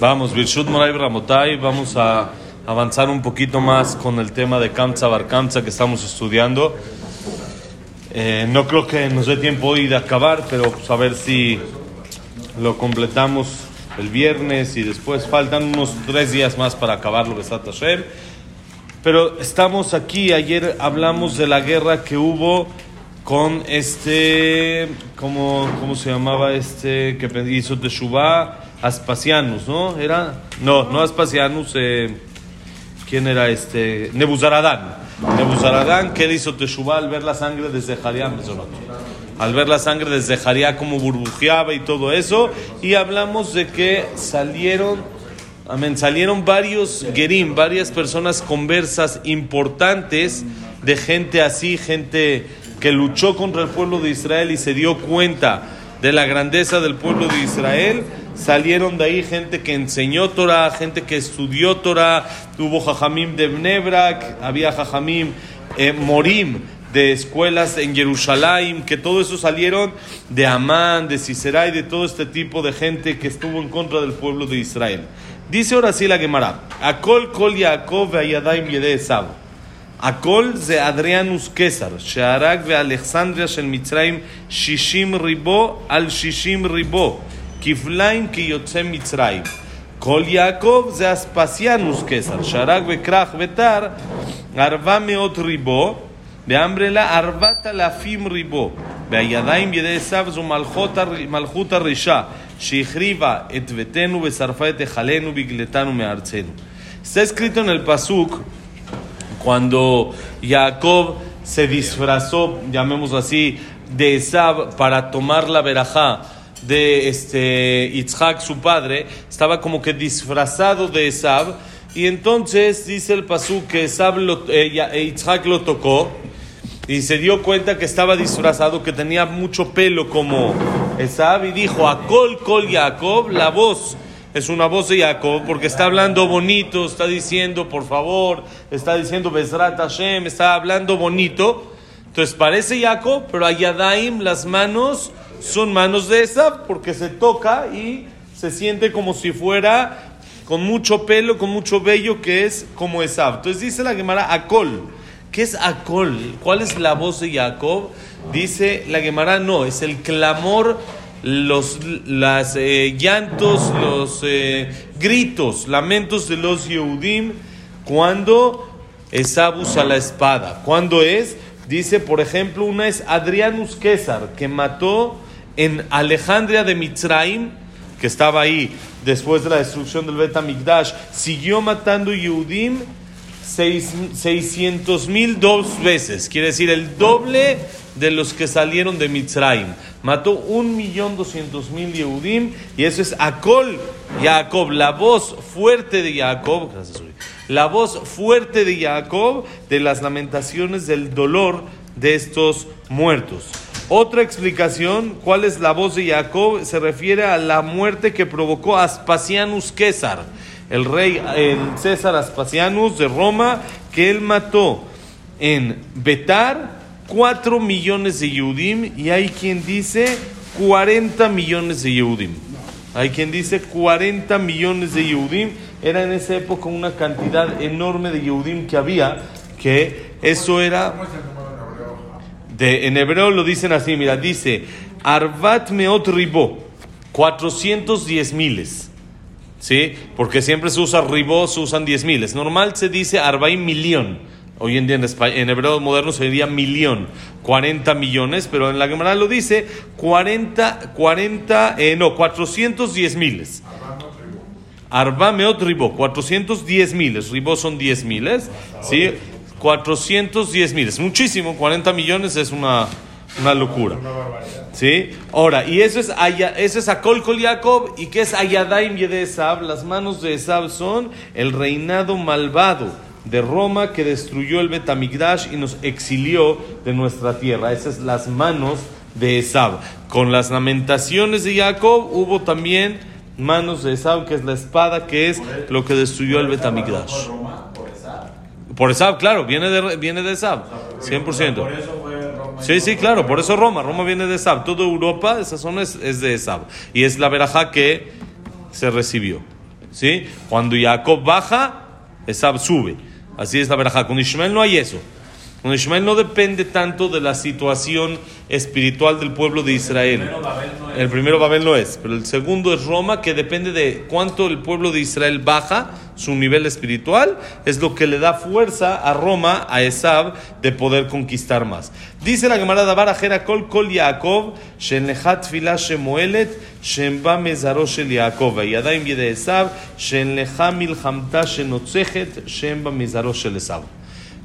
Vamos, Birshut Moray Ramotai, vamos a avanzar un poquito más con el tema de Kamsa Bar Kamsa que estamos estudiando. Eh, no creo que nos dé tiempo hoy de acabar, pero pues, a ver si lo completamos el viernes y después faltan unos tres días más para acabarlo, Besat Hashem. Pero estamos aquí, ayer hablamos de la guerra que hubo con este, ¿cómo, cómo se llamaba este que hizo Teshuvah? Aspasianus, ¿no? Era, no, no Aspasianus, eh, ¿quién era este? Nebuzaradán. Nebuzaradán, que hizo Teshuvah al ver la sangre desde Zeharia Al ver la sangre desde Zeharia como burbujeaba y todo eso, y hablamos de que salieron, amén, salieron varios gerim, varias personas conversas importantes de gente así, gente que luchó contra el pueblo de Israel y se dio cuenta de la grandeza del pueblo de Israel salieron de ahí gente que enseñó Torah, gente que estudió Torah, hubo Jajamim de Bnebrak, había Jajamim eh, Morim de escuelas en Jerusalén, que todo eso salieron de Amán, de Sisera y de todo este tipo de gente que estuvo en contra del pueblo de Israel. Dice ahora sí la Gemara, Akol kol Yaakov ve'ayadaim yede Esav. Akol ze Adrianus Kesar, she'arag ve'Alexandria shel Mitzrayim shishim ribo al shishim ribo. כפליים כיוצא מצרים. כל יעקב זה אספסיאנוס קסר, שרק וכרך ותר ארבע מאות ריבו, באמרלה ארבעת אלפים ריבו. והידיים ידי עשיו זו מלכות, מלכות הרשע, שהחריבה את ביתנו ושרפה את היכלנו והגלתנו מארצנו. Está escrito en el Pasuk, cuando Jacob se disfrazó, llamémoslo así, de Esab para tomar la verajá de este Yitzhak, su padre, estaba como que disfrazado de Esab. Y entonces dice el Pasú que Esab lo, eh, eh lo tocó y se dio cuenta que estaba disfrazado, que tenía mucho pelo como Esab y dijo, Akol Kol Jacob, la voz es una voz de Jacob porque está hablando bonito, está diciendo por favor, está diciendo Bezrat Hashem, está hablando bonito. Entonces parece Jacob, pero a Yadaim las manos son manos de esa porque se toca y se siente como si fuera con mucho pelo, con mucho vello, que es como Esab. Entonces dice la Gemara, Akol. ¿Qué es Akol? ¿Cuál es la voz de Jacob? Dice la Gemara, no, es el clamor, los eh, llantos, los eh, gritos, lamentos de los Yehudim cuando Esab usa la espada. ¿Cuándo es? Dice, por ejemplo, una es Adrianus César, que mató en Alejandría de Mitzraim, que estaba ahí después de la destrucción del Bet Mikdash, siguió matando Yehudim 600 mil dos veces, quiere decir el doble de los que salieron de Mitzraim. Mató un millón doscientos mil Yehudim y eso es Akol Jacob, la voz fuerte de Jacob, la voz fuerte de Jacob de las lamentaciones del dolor de estos muertos. Otra explicación, ¿cuál es la voz de Jacob? Se refiere a la muerte que provocó Aspasianus César, el rey el César Aspasianus de Roma, que él mató en Betar 4 millones de Yehudim y hay quien dice 40 millones de Yehudim. Hay quien dice 40 millones de Yehudim. Era en esa época una cantidad enorme de Yehudim que había, que eso era en hebreo lo dicen así, mira, dice Arvat meot ribo, 410 miles. ¿Sí? Porque siempre se usa ribó, se usan 10 miles. Normal se dice arbaim millón. Hoy en día en, hebreo moderno se diría millón, 40 millones, pero en la Gemara lo dice 40, 40 eh, no, 410 miles. Arba meot ribó, 410 miles. Ribó son 10 miles. ¿sí? 410 mil, es muchísimo, 40 millones es una, una locura. ¿Sí? Ahora, y eso es, eso es Akol Kol Jacob, y que es Ayadaim de Esab, las manos de Esab son el reinado malvado de Roma que destruyó el Betamigdash y nos exilió de nuestra tierra. Esas son las manos de Esab. Con las lamentaciones de Jacob hubo también manos de Esab, que es la espada, que es lo que destruyó el Betamigdash. Por Esab, claro, viene de, viene de Esab, 100%. Sí, sí, claro, por eso Roma, Roma viene de Esab. Toda Europa, esa zona es, de Esab. Y es la veraja que se recibió. ¿sí? Cuando Jacob baja, Esab sube. Así es la verajá. Con Ishmael no hay eso. Con Ishmael no depende tanto de la situación espiritual del pueblo de Israel. El primero Babel no es, pero el segundo es Roma, que depende de cuánto el pueblo de Israel baja su nivel espiritual, es lo que le da fuerza a Roma, a Esab, de poder conquistar más. Dice la Gemara Dabar Kol Kol Yaakov, Shenlechat Filah Shemoelet, Shenba Mezaro Shel Yaakov, Yadaim Yede Esab, Shenlecha Milchamta Shenotzechet, Shenba Mezaro Shel Esab.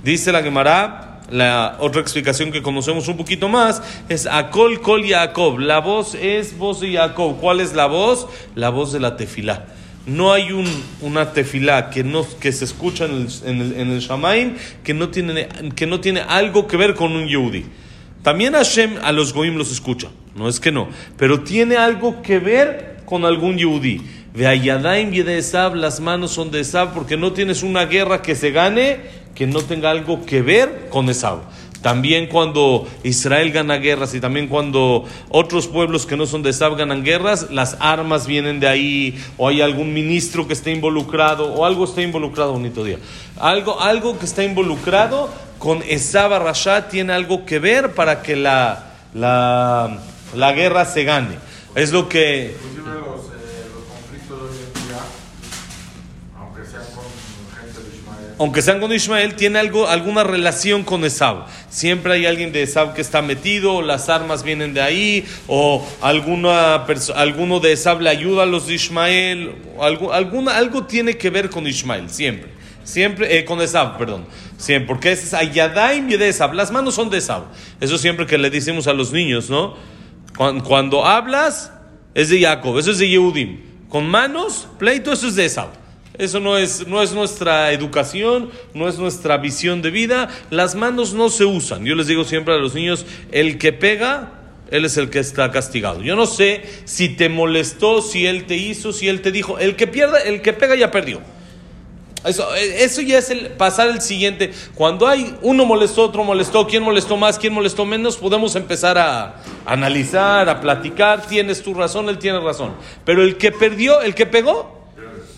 Dice la Gemara, la otra explicación que conocemos un poquito más es Akol Kol Yaakov. La voz es voz de Jacob. ¿Cuál es la voz? La voz de la tefilá. No hay un, una tefilá que, no, que se escucha en el, en el, Shamaim que no, tiene, que no tiene algo que ver con un Yehudi. También Hashem a los Goim los escucha, no es que no, pero tiene algo que ver con algún Yehudi. Ve a Yadaim y de Esab, las manos son de Esab, porque no tienes una guerra que se gane que no tenga algo que ver con Esab. También cuando Israel gana guerras y también cuando otros pueblos que no son de Esab ganan guerras, las armas vienen de ahí, o hay algún ministro que esté involucrado, o algo está involucrado, bonito día. Algo, algo que está involucrado con Esab Rasha tiene algo que ver para que la, la, la guerra se gane. Es lo que... aunque sean con Ismael, tiene algo, alguna relación con Esab. Siempre hay alguien de Esab que está metido, las armas vienen de ahí, o alguna alguno de Esab le ayuda a los de Ismael, algo, alguna, algo tiene que ver con Ismael, siempre. Siempre, eh, con Esab, perdón. Siempre, porque es Ayadaim y de Esab. Las manos son de Esab. Eso siempre que le decimos a los niños, ¿no? Cuando, cuando hablas, es de Jacob, eso es de Yehudim. Con manos, pleito, eso es de Esab. Eso no es, no es nuestra educación, no es nuestra visión de vida. Las manos no se usan. Yo les digo siempre a los niños, el que pega, él es el que está castigado. Yo no sé si te molestó, si él te hizo, si él te dijo, el que pierda, el que pega ya perdió. Eso, eso ya es el pasar el siguiente. Cuando hay uno molestó, otro molestó, quién molestó más, quién molestó menos, podemos empezar a analizar, a platicar. Tienes tu razón, él tiene razón. Pero el que perdió, el que pegó,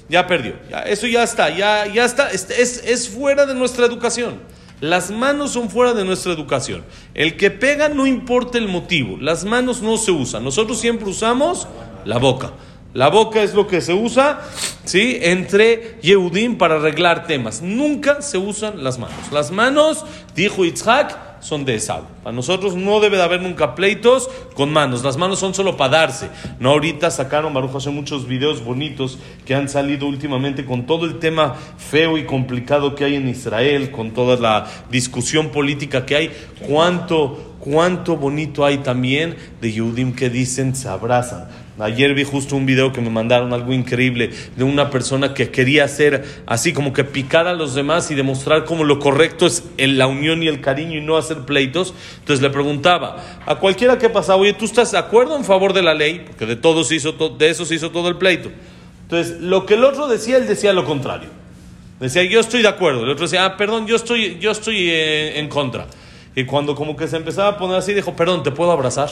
ya perdió. Ya, eso ya está, ya, ya está. Es, es, fuera de nuestra educación. Las manos son fuera de nuestra educación. El que pega no importa el motivo. Las manos no se usan. Nosotros siempre usamos la boca. La boca es lo que se usa, ¿sí? Entre Yehudim para arreglar temas. Nunca se usan las manos. Las manos, dijo Itzhak, son de Esab. Para nosotros no debe de haber nunca pleitos con manos. Las manos son solo para darse. No ahorita sacaron, Baruch hace muchos videos bonitos que han salido últimamente con todo el tema feo y complicado que hay en Israel, con toda la discusión política que hay. Cuánto, cuánto bonito hay también de Yehudim que dicen se abrazan Ayer vi justo un video que me mandaron, algo increíble, de una persona que quería hacer así como que picar a los demás y demostrar cómo lo correcto es la unión y el cariño y no hacer pleitos. Entonces le preguntaba a cualquiera que pasaba, oye, ¿tú estás de acuerdo en favor de la ley? Porque de, todos hizo de eso se hizo todo el pleito. Entonces, lo que el otro decía, él decía lo contrario. Decía, yo estoy de acuerdo. El otro decía, ah, perdón, yo estoy, yo estoy eh, en contra. Y cuando como que se empezaba a poner así, dijo, perdón, ¿te puedo abrazar?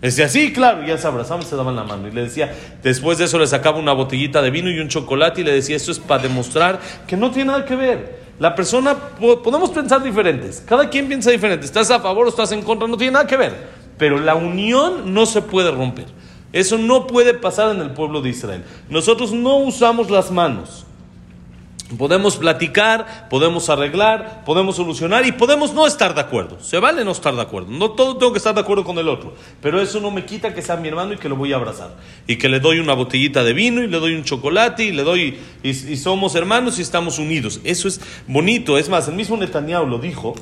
Decía, sí, claro, ya se abrazaban, se daban la mano. Y le decía, después de eso le sacaba una botellita de vino y un chocolate y le decía, eso es para demostrar que no tiene nada que ver. La persona, podemos pensar diferentes, cada quien piensa diferente, estás a favor o estás en contra, no tiene nada que ver. Pero la unión no se puede romper. Eso no puede pasar en el pueblo de Israel. Nosotros no usamos las manos. Podemos platicar, podemos arreglar, podemos solucionar y podemos no estar de acuerdo. Se vale no estar de acuerdo. No todo tengo que estar de acuerdo con el otro. Pero eso no me quita que sea mi hermano y que lo voy a abrazar. Y que le doy una botellita de vino y le doy un chocolate y le doy. Y, somos hermanos y estamos unidos. Eso es bonito. Es más, el mismo Netanyahu lo dijo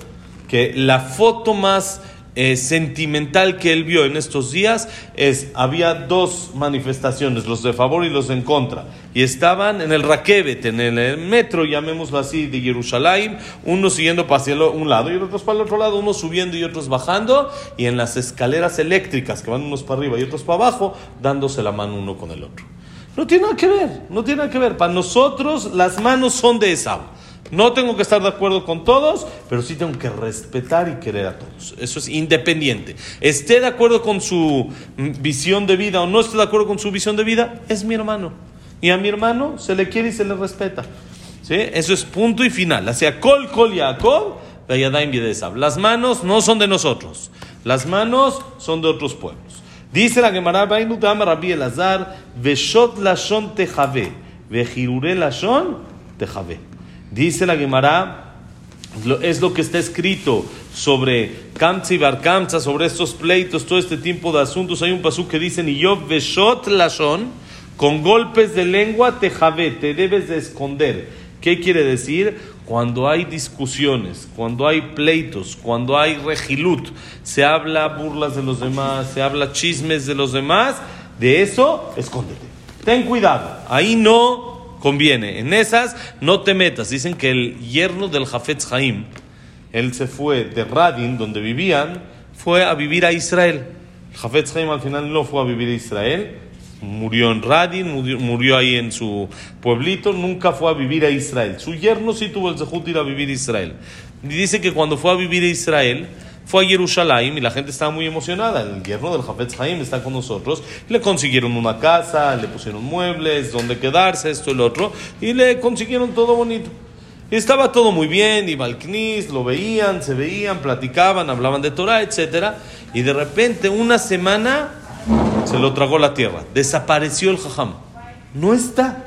que la foto más eh, sentimental que él vio en estos días es, había dos manifestaciones, los de favor y los en contra, y estaban en el Rakevet, en el metro, llamémoslo así, de Jerusalén, unos siguiendo para un lado y otros para el otro lado, unos subiendo y otros bajando, y en las escaleras eléctricas que van unos para arriba y otros para abajo, dándose la mano uno con el otro. No tiene nada que ver, no tiene nada que ver. Para nosotros las manos son de esa no tengo que estar de acuerdo con todos, pero sí tengo que respetar y querer a todos. Eso es independiente. Esté de acuerdo con su visión de vida o no esté de acuerdo con su visión de vida, es mi hermano. Y a mi hermano se le quiere y se le respeta. ¿Sí? Eso es punto y final. Hacia Kol, Kol, Yaakov, Las manos no son de nosotros. Las manos son de otros pueblos. Dice la Gemara, Rabbi Elazar, Veshot Lashon Tejave, Vejirure Lashon Tejave. Dice la Gemara, es lo que está escrito sobre Kamtza y Barkamtza, sobre estos pleitos, todo este tipo de asuntos. Hay un pasú que dice, y yo Veshot Lashon, con golpes de lengua Tejave, te debes de esconder. ¿Qué quiere decir? Cuando hay discusiones, cuando hay pleitos, cuando hay regilut, se habla burlas de los demás, se habla chismes de los demás, de eso escóndete. Ten cuidado, ahí no conviene. En esas no te metas. Dicen que el yerno del Jafetz Haim, él se fue de Radin, donde vivían, fue a vivir a Israel. El Jafetz Haim al final no fue a vivir a Israel, murió en Radin, murió, ahí en su pueblito, nunca fue a vivir a Israel. Su yerno sí tuvo el de ir a vivir a Israel. Y dice que cuando fue a vivir a Israel, fue a Jerusalén y la gente estaba muy emocionada. El yerno del Jafetz Haim está con nosotros. Le consiguieron una casa, le pusieron muebles, donde quedarse, esto y otro, y le consiguieron todo bonito. Estaba todo muy bien, iba al lo veían, se veían, platicaban, hablaban de Torah, etc. Y de repente, una semana, se lo tragó la tierra. Desapareció el jajam. No está.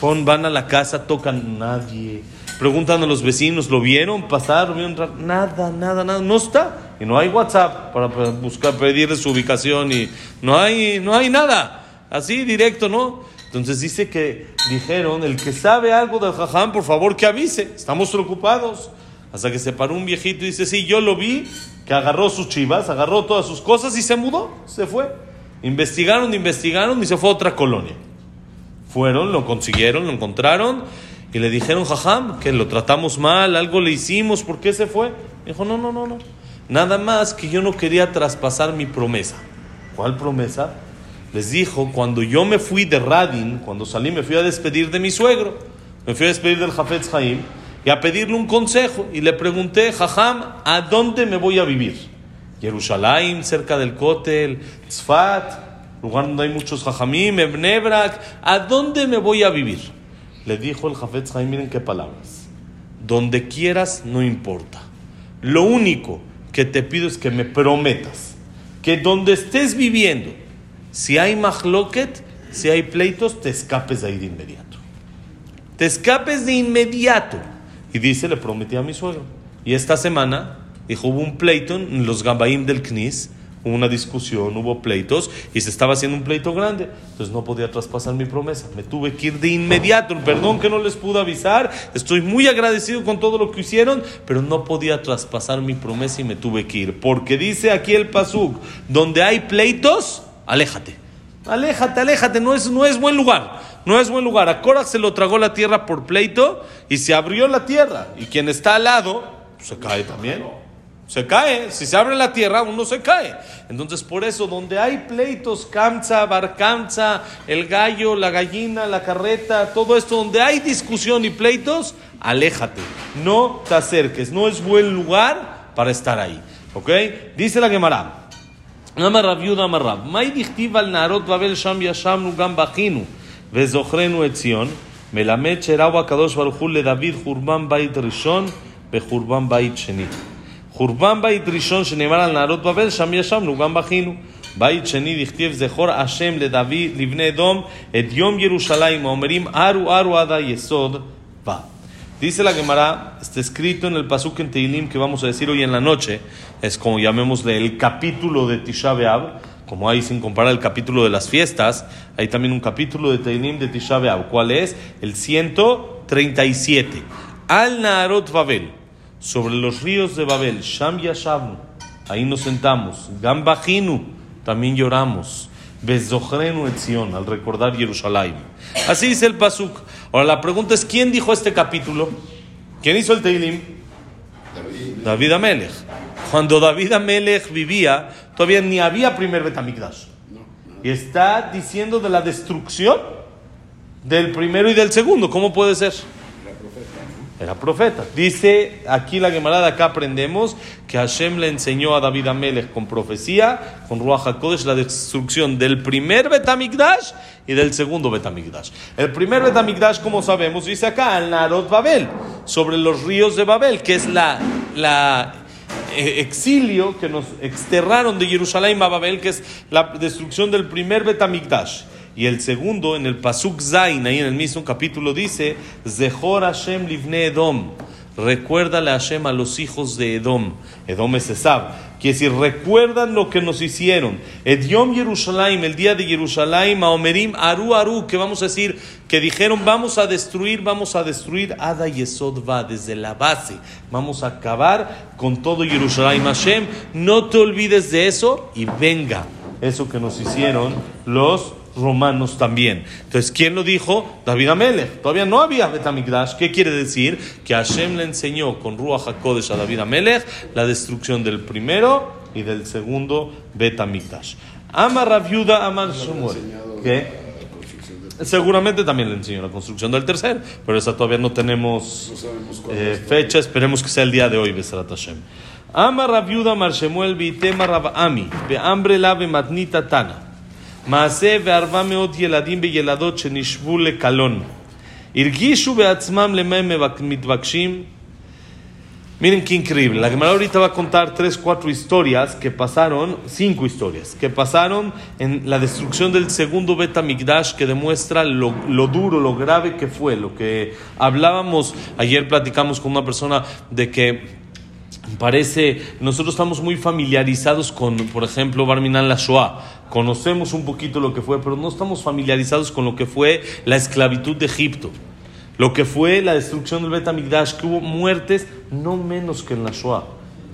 van a la casa, tocan nadie. Preguntan a los vecinos, ¿lo vieron pasar? ¿Lo vieron? Nada, nada, nada. No está. Y no hay WhatsApp para buscar, pedirle su ubicación. Y no hay, no hay nada. Así, directo, ¿no? Entonces dice que dijeron, el que sabe algo del jajam, por favor que avise. Estamos preocupados. Hasta que se paró un viejito y dice, sí, yo lo vi, que agarró sus chivas, agarró todas sus cosas y se mudó, se fue. Investigaron, investigaron y se fue a otra colonia. Fueron, lo consiguieron, lo encontraron y le dijeron, jajam, que lo tratamos mal, algo le hicimos, ¿por qué se fue? Dijo, no, no, no. Nada más que yo no quería traspasar mi promesa. ¿Cuál promesa? Les dijo, cuando yo me fui de Radin, cuando salí, me fui a despedir de mi suegro. Me fui a despedir del Jafetz Haim y a pedirle un consejo. Y le pregunté, jajam, ¿a dónde me voy a vivir? Jerusalén, cerca del Kotel, Tzfat, lugar donde hay muchos jajamim, Ebnebrak, ¿a dónde me voy a vivir? Le dijo el Jafetz Haim, miren qué palabras. Donde quieras, no importa. Lo único que te pido es que me prometas que donde estés viviendo, si hay mahloket, si hay pleitos, te escapes de ahí de inmediato. Te escapes de inmediato. Y dice, le prometí a mi suegro. Y esta semana Dijo, hubo un pleito en los Gabaim del Knis, hubo una discusión, hubo pleitos y se estaba haciendo un pleito grande. Entonces no podía traspasar mi promesa. Me tuve que ir de inmediato. Perdón que no les pude avisar. Estoy muy agradecido con todo lo que hicieron, pero no podía traspasar mi promesa y me tuve que ir. Porque dice aquí el Pasuk, donde hay pleitos, aléjate. Aléjate, aléjate, no es, no es buen lugar. No es buen lugar. A Cora se lo tragó la tierra por pleito y se abrió la tierra. Y quien está al lado, se cae también se cae. Si se abre la tierra, uno se cae. Entonces, por eso, donde hay pleitos, camza, barcanza, el gallo, la gallina, la carreta, todo esto, donde hay discusión y pleitos, aléjate. No te acerques. No es buen lugar para estar ahí. ¿Ok? Dice la Gemara. אמר רב יהודה אמר רב, מהי דכתיב על נערות בבל שם ישבנו גם בכינו וזוכרנו את ציון, מלמד שראו הקדוש ברוך הוא לדוד חורבן בית ראשון וחורבן בית שני. חורבן בית ראשון שנאמר על נערות בבל, שם ישבנו, גם בכינו. בית שני דכתיב זכור השם לדוד, לבני אדום, את יום ירושלים, אומרים ארו ארו עד היסוד va. Dice la Gemara, está escrito en el Pasuk en Teilim que vamos a decir hoy en la noche, es como llamémosle el capítulo de Tisha B'Av, como hay sin comparar el capítulo de las fiestas, hay también un capítulo de Teilim de Tisha B'Av. ¿Cuál es? El 137. Al Naarot Babel sobre los ríos de Babel, Sham Yashavnu, ahí nos sentamos, Gambajinu, también lloramos, Bezochrenu Etzion, al recordar Jerusalén. Así dice el Pasuk. Ahora la pregunta es: ¿quién dijo este capítulo? ¿Quién hizo el Teilim? David, David Amelech. Cuando David Amelech vivía, todavía ni había primer Betamigdash. Y está diciendo de la destrucción del primero y del segundo. ¿Cómo puede ser? Era profeta. Dice aquí la Gemara acá aprendemos que Hashem le enseñó a David Amelech con profecía, con Ruach HaKodesh, la destrucción del primer Betamigdash y del segundo Betamigdash. El primer Betamigdash, como sabemos, dice acá, al Narot Babel, sobre los ríos de Babel, que es la, la eh, exilio que nos exterraron de Jerusalén a Babel, que es la destrucción del primer Betamigdash. Y el segundo, en el Pasuk Zain, ahí en el mismo capítulo, dice: Zehor Hashem livne Edom. Recuérdale a Hashem a los hijos de Edom. Edom es Esab. Quiere decir, recuerdan lo que nos hicieron. Ediom Jerusalén, el día de Jerusalén, Maomerim, Aru Aru, que vamos a decir, que dijeron, vamos a destruir, vamos a destruir Ada y Esod va desde la base. Vamos a acabar con todo Jerusalén. Hashem, no te olvides de eso y venga. Eso que nos hicieron los romanos también. Entonces, ¿quién lo dijo? David Amelech. Todavía no había Betamigdash. ¿Qué quiere decir? Que Hashem le enseñó con Ruach HaKodesh a David Amelech la destrucción del primero y del segundo Betamigdash. Ama Raviuda Amar Shmuel. ¿Qué? Seguramente también le enseñó la construcción del tercer, pero esa todavía no tenemos eh, fecha. Esperemos que sea el día de hoy, Besrat Hashem. Ama Raviuda Amar Shemuel Bitema Rav Ami, Beambre Lave Matnita Tana. מעשה וארבע מאות ילדים וילדות שנשבו לקלון. הרגישו בעצמם למה הם מתבקשים. Miren qué increíble. La Gemara ahorita va a contar tres, cuatro historias que pasaron, cinco historias, que pasaron en la destrucción del segundo Beta Migdash que demuestra lo, lo, duro, lo grave que fue. Lo que hablábamos, ayer platicamos con una persona de que parece, nosotros estamos muy familiarizados con, por ejemplo, Barminan la Shoah conocemos un poquito lo que fue, pero no estamos familiarizados con lo que fue la esclavitud de Egipto, lo que fue la destrucción del Betamigdash, que hubo muertes no menos que en la Shoah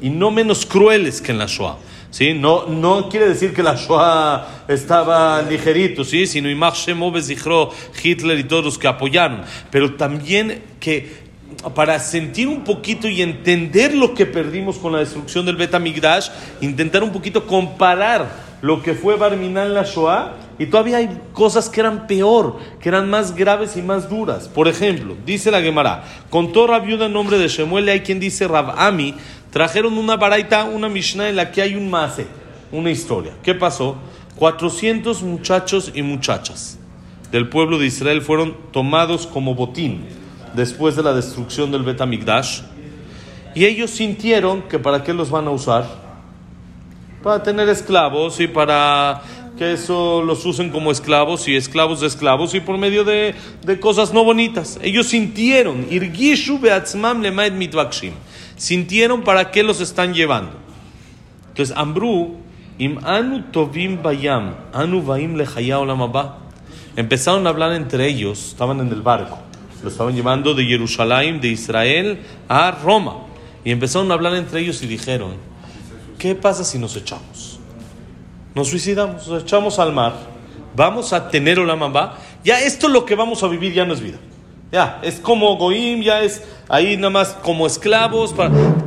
y no menos crueles que en la Shoah. ¿Sí? No, no quiere decir que la Shoah estaba ligerito, ¿sí? sino Hitler y todos los que apoyaron, pero también que para sentir un poquito y entender lo que perdimos con la destrucción del Betamigdash, intentar un poquito comparar lo que fue Barminan la Shoah, y todavía hay cosas que eran peor, que eran más graves y más duras. Por ejemplo, dice la Gemara, contó Rabiuda en nombre de Shemuel, hay quien dice Rabami, trajeron una baraita, una Mishnah en la que hay un mase, una historia. ¿Qué pasó? 400 muchachos y muchachas del pueblo de Israel fueron tomados como botín después de la destrucción del Betamigdash y ellos sintieron que para qué los van a usar para tener esclavos y para que eso los usen como esclavos y esclavos de esclavos y por medio de, de cosas no bonitas. Ellos sintieron, sintieron para qué los están llevando. Entonces, Ambru, im anu tovim bayam, anu vaim Empezaron a hablar entre ellos, estaban en el barco, lo estaban llevando de Jerusalén, de Israel, a Roma. Y empezaron a hablar entre ellos y dijeron, ¿qué pasa si nos echamos? Nos suicidamos, nos echamos al mar, vamos a tener Olamamba, ya esto lo que vamos a vivir ya no es vida. Ya, es como Goim, ya es ahí nada más como esclavos,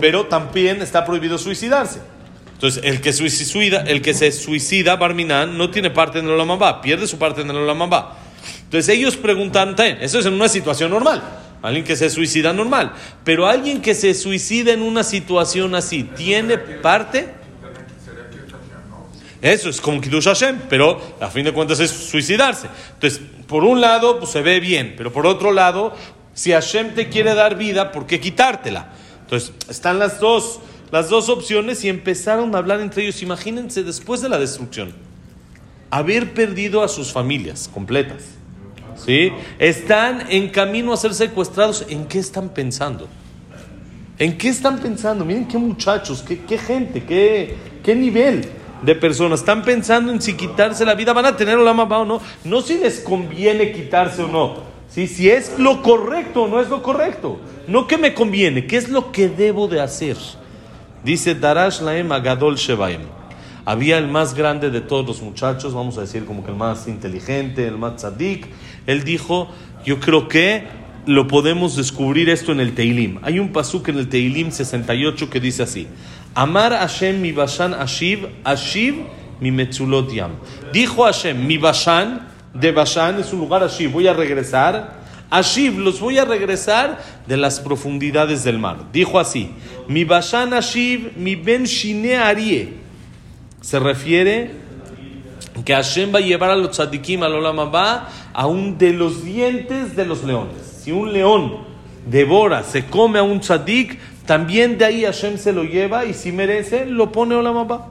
pero también está prohibido suicidarse. Entonces, el que, suicida, el que se suicida, Barminan, no tiene parte en el Olamamba, pierde su parte en el Olamamba. Entonces ellos preguntan, eso es en una situación normal. Alguien que se suicida normal. Pero alguien que se suicida en una situación así, ¿tiene parte? Eso es como Kiddush Hashem, pero a fin de cuentas es suicidarse. Entonces, por un lado, pues se ve bien, pero por otro lado, si Hashem te quiere dar vida, ¿por qué quitártela? Entonces, están las dos, las dos opciones y empezaron a hablar entre ellos. Imagínense después de la destrucción, haber perdido a sus familias completas ¿sí? Están en camino a ser secuestrados. ¿En qué están pensando? ¿En qué están pensando? Miren qué muchachos, qué, qué gente, qué, qué nivel de personas. Están pensando en si quitarse la vida. ¿Van a tener la mamá o no? No si les conviene quitarse o no. ¿sí? Si es lo correcto o no es lo correcto. No que me conviene, ¿qué es lo que debo de hacer? Dice Darash Laem Agadol Shebaim. Había el más grande de todos los muchachos, vamos a decir como que el más inteligente, el más tzadik, él dijo, yo creo que lo podemos descubrir esto en el Teilim. Hay un pasuk en el Teilim 68 que dice así: Amar Hashem mi bashan ashiv, ashiv mi yam. Dijo Hashem, mi bashan, de Bashan es un lugar así, voy a regresar. Ashiv, los voy a regresar de las profundidades del mar. Dijo así, mi Bashan Ashiv, mi Ben Shine Arie. Se refiere que Hashem va a llevar a los tzadikim al Olam a un de los dientes de los leones. Si un león devora, se come a un tzadik, también de ahí Hashem se lo lleva y si merece, lo pone Olam Abba.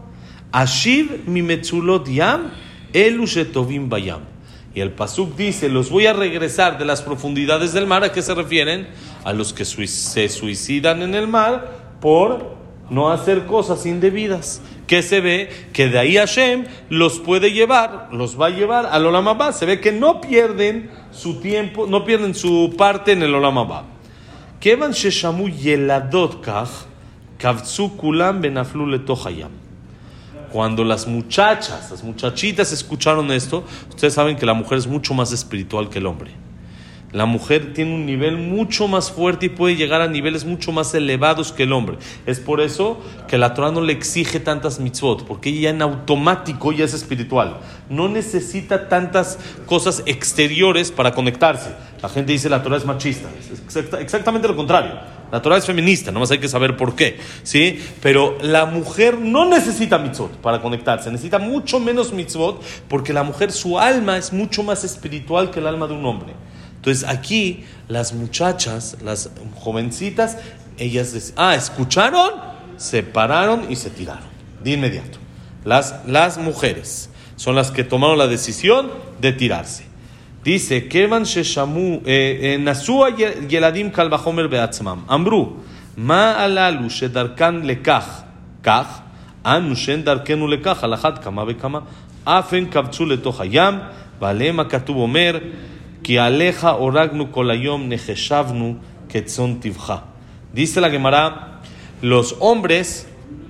Ashiv mi metzulot yam, elu shetovim bayam. Y el Pasuk dice, los voy a regresar de las profundidades del mar. ¿A qué se refieren? A los que se suicidan en el mar por no hacer cosas indebidas. Que se ve que de ahí Hashem los puede llevar, los va a llevar al Olam Abba. Se ve que no pierden su tiempo, no pierden su parte en el Olam Abba. Kevan sheshamu yeladot. Cuando las muchachas, las muchachitas escucharon esto, ustedes saben que la mujer es mucho más espiritual que el hombre. La mujer tiene un nivel mucho más fuerte y puede llegar a niveles mucho más elevados que el hombre. Es por eso que la Torah no le exige tantas mitzvot, porque ella en automático ya es espiritual. No necesita tantas cosas exteriores para conectarse. La gente dice la Torah es machista. Exactamente lo contrario. La Torah es feminista, nomás hay que saber por qué. ¿sí? Pero la mujer no necesita mitzvot para conectarse, necesita mucho menos mitzvot porque la mujer, su alma es mucho más espiritual que el alma de un hombre. Entonces aquí las muchachas, las jovencitas, ellas decían, ah, escucharon, se pararon y se tiraron de inmediato. Las, las mujeres son las que tomaron la decisión de tirarse. Dice, Kevan Sheshamu, eh, eh, Nasua Yeladim Kalvahomer Beatzmam, Ambru, Ma alalu shedarkan lekach, kach, shen darkenu lekach, alachat kama bekama, afen kabtzu letoch hayam, valema katuv omer, aleja oragnu kolayom neheshavnu ketzon tivja. Dice la Gemara, los hombres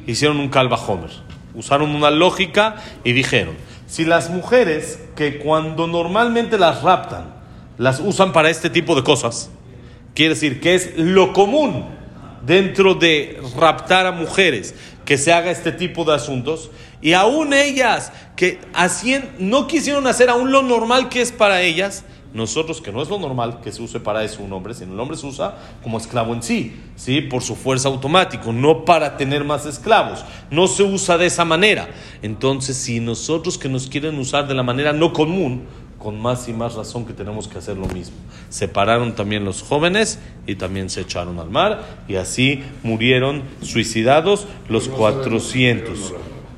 hicieron un calvajomer, usaron una lógica y dijeron, si las mujeres que cuando normalmente las raptan, las usan para este tipo de cosas, quiere decir que es lo común dentro de raptar a mujeres que se haga este tipo de asuntos, y aún ellas que no quisieron hacer aún lo normal que es para ellas, nosotros, que no es lo normal que se use para eso un hombre, sino el hombre se usa como esclavo en sí, ¿sí? por su fuerza automática, no para tener más esclavos. No se usa de esa manera. Entonces, si nosotros que nos quieren usar de la manera no común, con más y más razón que tenemos que hacer lo mismo. Separaron también los jóvenes y también se echaron al mar y así murieron suicidados los 400.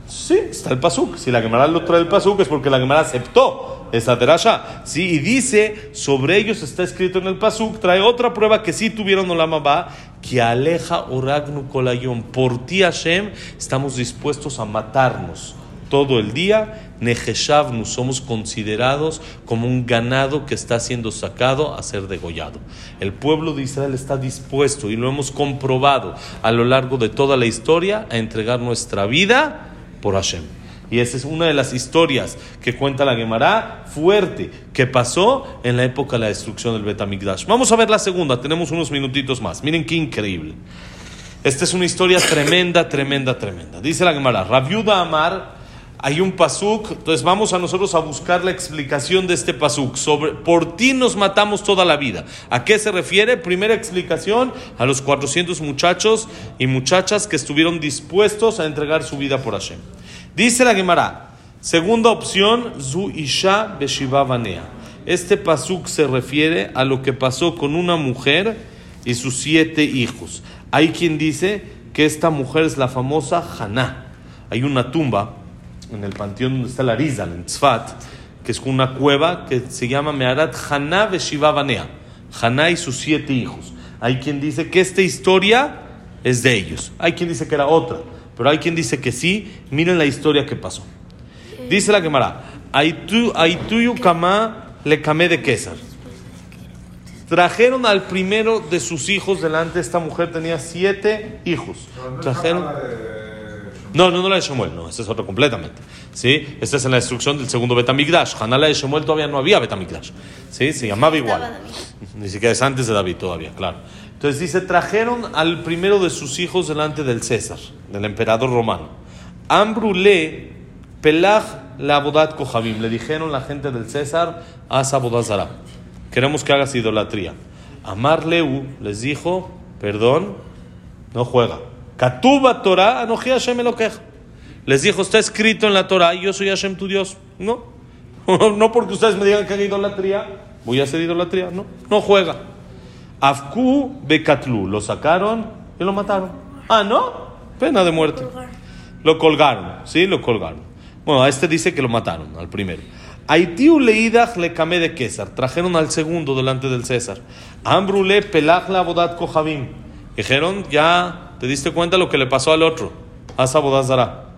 Sí, está el pasuk. Si la Gemara lo trae el pasuk es porque la Gemara aceptó esa terasha. Sí, y dice, sobre ellos está escrito en el pasuk, trae otra prueba que sí tuvieron Olama que aleja oragnu kolayom. Por ti, Hashem, estamos dispuestos a matarnos todo el día. Nejeshavnu, somos considerados como un ganado que está siendo sacado a ser degollado. El pueblo de Israel está dispuesto, y lo hemos comprobado a lo largo de toda la historia, a entregar nuestra vida por Hashem. Y esa es una de las historias que cuenta la Gemara fuerte que pasó en la época de la destrucción del Betamigdash. Vamos a ver la segunda, tenemos unos minutitos más. Miren qué increíble. Esta es una historia tremenda, tremenda, tremenda. Dice la Gemara, Rabiuda Amar, hay un pasuk, entonces vamos a nosotros a buscar la explicación de este pasuk. Sobre, por ti nos matamos toda la vida. ¿A qué se refiere? Primera explicación, a los 400 muchachos y muchachas que estuvieron dispuestos a entregar su vida por Hashem. Dice la Gemara, segunda opción, Zu Isha Beshiva Este pasuk se refiere a lo que pasó con una mujer y sus siete hijos. Hay quien dice que esta mujer es la famosa Haná. Hay una tumba en el panteón donde está la Rizal, en Tzfat, que es una cueva que se llama Mearat Haná Beshiva Haná y sus siete hijos. Hay quien dice que esta historia es de ellos. Hay quien dice que era otra. Pero hay quien dice que sí. Miren la historia que pasó. Dice la Gemara, Aituyu Kama le camé de Quesar. Trajeron al primero de sus hijos delante. Esta mujer tenía siete hijos. Trajeron. No, no, no la de Shemuel, no, esa es otra completamente. ¿Sí? Esta es en la destrucción del segundo Betamigdash. Hanala de Shemuel todavía no había Betamigdash. ¿Sí? Se llamaba igual. Ni siquiera es antes de David todavía, claro. Entonces dice, trajeron al primero de sus hijos delante del César, del emperador romano. Ambrulé, Pelaj, la bodat. Le dijeron la gente del César, haz abodazara. queremos que hagas idolatría. Amar Leu les dijo, perdón, no juega. Katuba Torah, Anoji Hashem. Les dijo, está escrito en la Torah, yo soy Hashem tu Dios. No, no porque ustedes me digan que haga idolatría, voy a hacer idolatría. No, no juega. Afku Bekatlu, lo sacaron y lo mataron. Ah, no, pena de muerte. Lo colgaron, ¿sí? Lo colgaron. Bueno, a este dice que lo mataron, al primero. Aitiu leidach le camé de César. Trajeron al segundo delante del César. Ambrule pelach la bodat kohabim. Dijeron, ya te diste cuenta lo que le pasó al otro. Asa bodazara.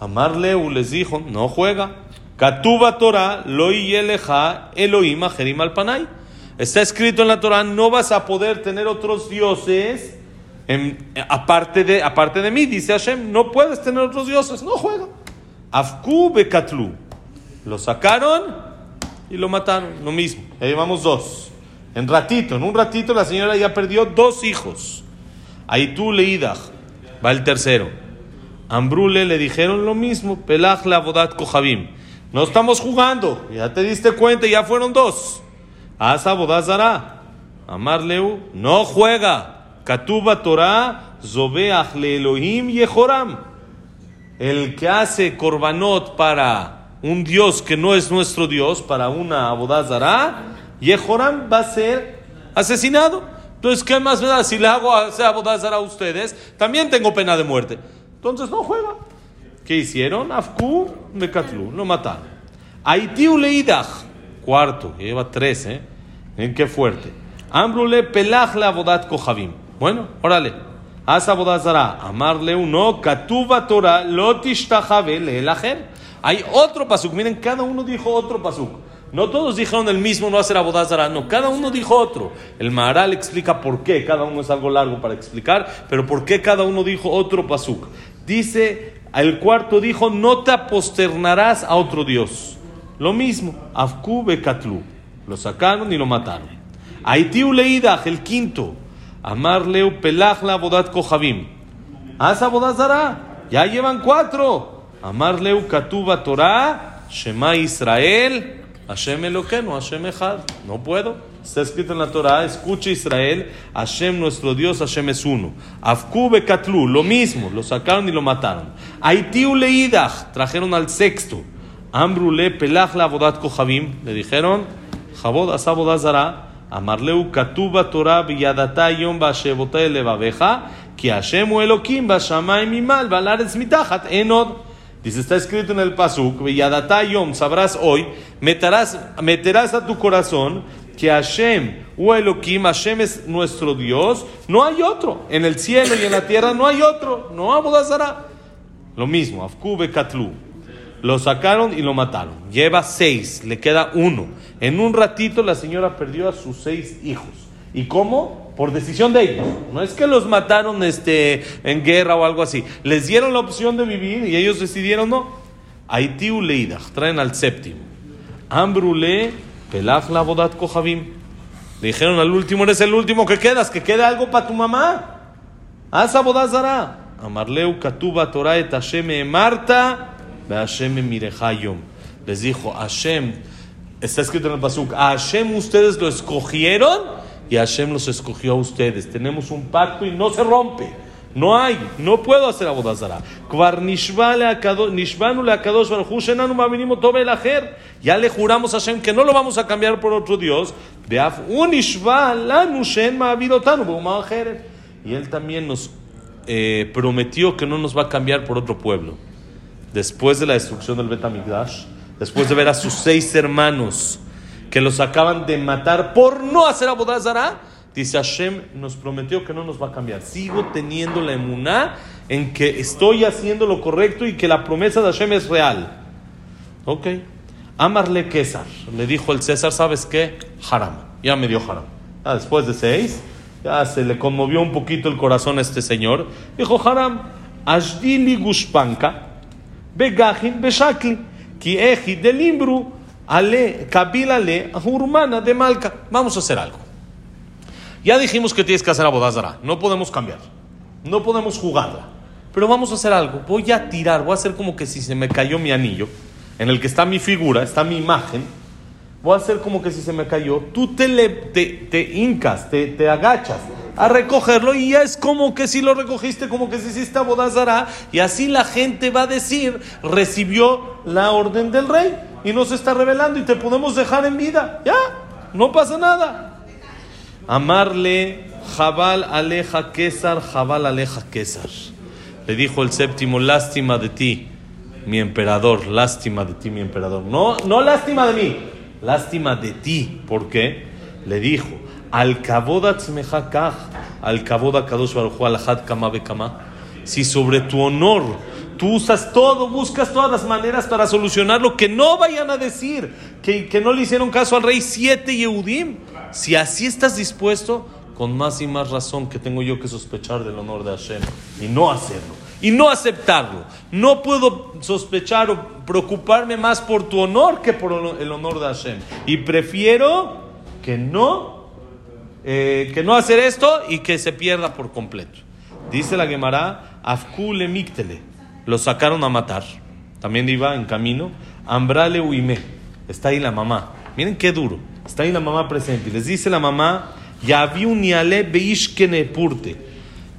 Amarle les dijo, no juega. Katuba Torah lo yeleja Elohim ajerim al panay. Está escrito en la Torah, no vas a poder tener otros dioses aparte, de, de mí, dice Hashem, no puedes tener otros dioses, no juega. Afku bekatlu. Lo sacaron y lo mataron, lo mismo. Ya llevamos dos. En ratito, en un ratito la señora ya perdió dos hijos. Ahí tú leídach, va el tercero. Ambrule le dijeron lo mismo, pelach la bodat kohabim. No estamos jugando, ya te diste cuenta, ya fueron dos. Asa bodazara. Amarleu, no juega. Katuba Torah, Zobeach le Elohim Yehoram. El que hace korbanot para un Dios que no es nuestro Dios, para una abodazara, Yehoram va a ser asesinado. Entonces, ¿qué más me da? Si le hago hacer abodazara a ustedes, también tengo pena de muerte. Entonces, no juega. ¿Qué hicieron? Afku Mekatlu, lo mataron. Aitiu leidach, cuarto, lleva tres, ¿eh? ¿En qué fuerte? Ambrule pelach la abodat kohavim. Bueno, órale. Haz abodazara. Amarle uno, katuba Torah, lotishtajabe leelajer. Hay otro pasuk. Miren, cada uno dijo otro pasuk. No todos dijeron el mismo, no hacer abodazara. No, cada uno dijo otro. El Maharal explica por qué. Cada uno es algo largo para explicar, pero por qué cada uno dijo otro pasuk. Dice, el cuarto dijo, no te aposternarás a otro Dios. Lo mismo, Afku Bekatlu. Lo sacaron y lo mataron. Aitiu Leidach, el quinto. Amarleu pelach la bodat kohabim. Haz abodazara. Ya llevan cuatro. Amarleu katuba Torah. Shema Israel. Hashem Eloqueno, Hashem Echad. No puedo. Está escrito en la Torah, escucha Israel, Hashem nuestro Dios, Hashem es uno. Afkube Katlu, lo mismo, lo sacaron y lo mataron. Aitiu leidach, trajeron al sexto. Ambrule pelach la bodat kohabim, le dijeron, Jabod asabodazara. Amarleu katuba Torah biyadata yom bashevota elevaveja, que Hashem Elokim bashamayim imal balaretz mitachat enod. Dice, está escrito en el pasuk, biyadata yom, sabrás hoy, meterás, meterás a tu corazón que Hashem o Elokim, Hashem es nuestro Dios, no hay otro. En el cielo y en la tierra no hay otro. No abodazara. Lo mismo, Afkube Katlu. Lo sacaron y lo mataron. Lleva seis, le queda uno. En un ratito la señora perdió a sus seis hijos. ¿Y cómo? Por decisión de ellos. No es que los mataron este, en guerra o algo así. Les dieron la opción de vivir y ellos decidieron no. Haití Uleidach, traen al séptimo. Ambrule, Pelach la bodat kohabim. Le dijeron al último, eres el último que quedas, que quede algo para tu mamá. Haz abodazara. Amarleu katuba Torah et Marta. Mirejayom. Les dijo, Hashem, está escrito en el Pasuk, a Hashem ustedes lo escogieron y Hashem los escogió a ustedes. Tenemos un pacto y no se rompe. No hay, no puedo hacer abodazara. Ya le juramos a Hashem que no lo vamos a cambiar por otro Dios. Y él también nos eh, prometió que no nos va a cambiar por otro pueblo después de la destrucción del Betamigdash, después de ver a sus seis hermanos que los acaban de matar por no hacer abodazara, dice Hashem nos prometió que no nos va a cambiar. Sigo teniendo la emuná en que estoy haciendo lo correcto y que la promesa de Hashem es real. Ok. Amarle César. Le dijo el César, ¿sabes qué? Haram. Ya me dio haram. después de seis, ya se le conmovió un poquito el corazón a este señor. Dijo haram. Ashdili Gushpanka Begajin Beshakli, Kieji del Imbru, Ale, Kabila Le, Urmana de Malca. Vamos a hacer algo. Ya dijimos que tienes que hacer abodazara, no podemos cambiar, no podemos jugarla, pero vamos a hacer algo. Voy a tirar, voy a hacer como que si se me cayó mi anillo, en el que está mi figura, está mi imagen. voy a hacer como que si se me cayó, tú te, le, te, te hincas, te, te agachas a recogerlo y ya es como que si lo recogiste, como que si hiciste abodazara y así la gente va a decir, recibió la orden del rey y nos está revelando y te podemos dejar en vida, ya, no pasa nada. Amarle, Jabal aleja César, Jabal aleja César. Le dijo el séptimo, lástima de ti, mi emperador, lástima de ti, mi emperador. No, no lástima de mí, lástima de ti. ¿Por qué? Le dijo, al al kadosh kama. Si sobre tu honor tú usas todo, buscas todas las maneras para solucionarlo, que no vayan a decir que, que no le hicieron caso al rey siete Yehudim. Si así estás dispuesto, con más y más razón que tengo yo que sospechar del honor de Hashem y no hacerlo y no aceptarlo. No puedo sospechar o preocuparme más por tu honor que por el honor de Hashem. Y prefiero que no, eh, que no hacer esto y que se pierda por completo. Dice la Gemara, Afkule Miktele, lo sacaron a matar. También iba en camino. Ambrale Uime, está ahí la mamá. Miren qué duro. Está ahí la mamá presente. Y les dice la mamá, ya vi un beishkene purte.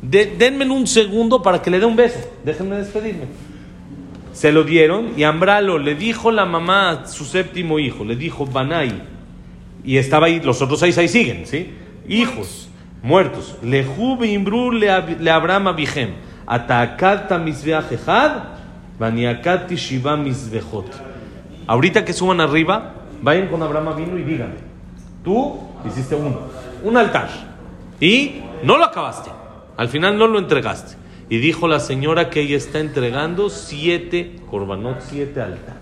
denme un segundo para que le dé un beso. Déjenme despedirme. Se lo dieron y Ambralo le dijo la mamá su séptimo hijo, le dijo Banai. Y estaba ahí, los otros seis ahí siguen, ¿sí? Hijos muertos. Le imbru le Abraham abichem. Atakata misbeajejad, baniakati shiva misbejot. Ahorita que suban arriba, vayan con Abraham vino y díganme. Tú hiciste uno un altar. Y no lo acabaste. Al final no lo entregaste. Y dijo la señora que ella está entregando siete corbanot, siete altares.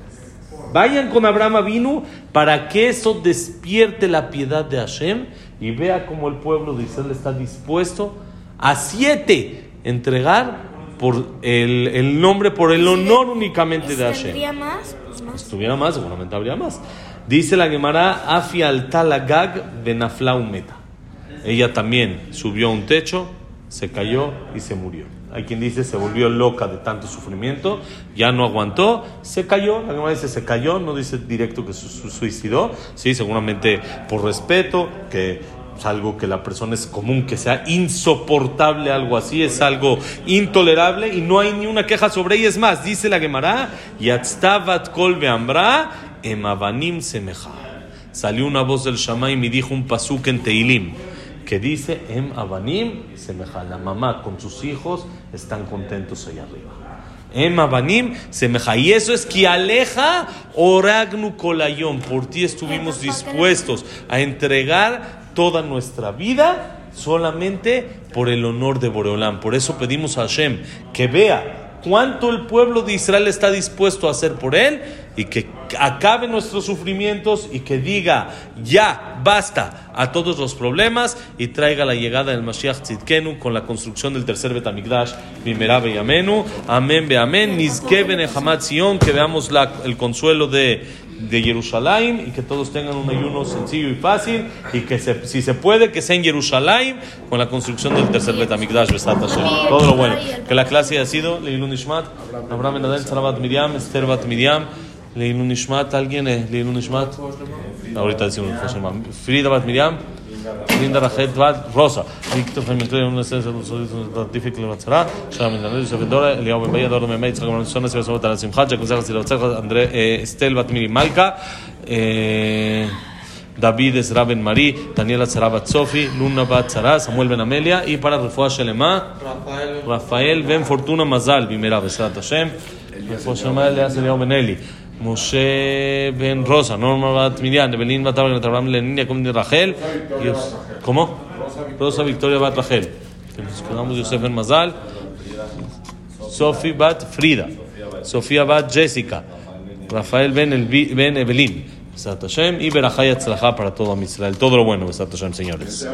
Vayan con Abraham vino para que eso despierte la piedad de Hashem y vea cómo el pueblo de Israel está dispuesto a siete entregar por el, nombre, por el honor únicamente de Hashem. más? Pues más. Si tuviera más, seguramente habría más. Dice la Gemara, Afi altalagag benaflaumeta ella también subió a un techo, se cayó y se murió. Hay quien dice se volvió loca de tanto sufrimiento, ya no aguantó, se cayó. La Gemara dice se cayó, no dice directo que se suicidó, sí, seguramente por respeto, que es algo que la persona es común, que sea insoportable algo así, es algo intolerable y no hay ni una queja sobre ella. Es más, dice la Gemara, Yatztavat kol ambra emavanim semeja. Salió una voz del Shamaim y dijo un pasuk en Teilim que dice, Em Abanim, semeja, la mamá con sus hijos están contentos allá arriba. Em Abanim, semeja, y eso es que aleja oragnu colayón, por ti estuvimos dispuestos a entregar toda nuestra vida solamente por el honor de Boreolán. Por eso pedimos a Hashem que vea cuánto el pueblo de Israel está dispuesto a hacer por él y que acabe nuestros sufrimientos y que diga ya basta a todos los problemas y traiga la llegada del Mashiach Tzidkenu con la construcción del tercer Betamigdash Bimerabe y Amenu. Amén be Amén. Nizkeben Sion que veamos la, el consuelo de de Jerusalén y que todos tengan un ayuno sencillo y fácil y que si se puede que sea en Jerusalén con la construcción del tercer Betamigdash todo lo bueno. Que la clase haya sido Leilun Ishmat Abraham Ben Sarabat Miriam Esther Bat Miriam Leilun Nishmat, alguien, Leilun Nishmat. Ahorita decimos Frida Bat Miriam, Linda Rachet Bat Rosa. Víctor Fermentor, una esencia de los difícil de Matzara. Shalom Indaner, Yosef Dora, Eliyahu Ben Baya, Dora Memei, Tzchak Manuel se Yosef Tara Simchat, Jacob Zerach Zilot Zerach, André Estel Bat Miri Malka, David Ezra Ben Mari, Daniela Zara Bat Sofi, Luna Bat Zara, Samuel Ben Amelia, y para Refuah Shelema, Rafael Ben Fortuna Mazal, Bimera Besrat Hashem, Refuah Shelema, Elias Eliyahu Ben Eli. Moshe Ben Rosa, Norma Bat Miriam, Evelyn Bat Abraham, Abraham Lenin, Jacob de Rachel. ¿Cómo? Rosa Victoria Bat Rachel. Nos quedamos Yosef Ben Mazal. Sophie Bat Frida. Sofía Bat Jessica. Rafael Ben, el, ben Evelyn. Besat Hashem y Berajay Tzlachá para todo Israel. Todo lo bueno, Besat Hashem, señores.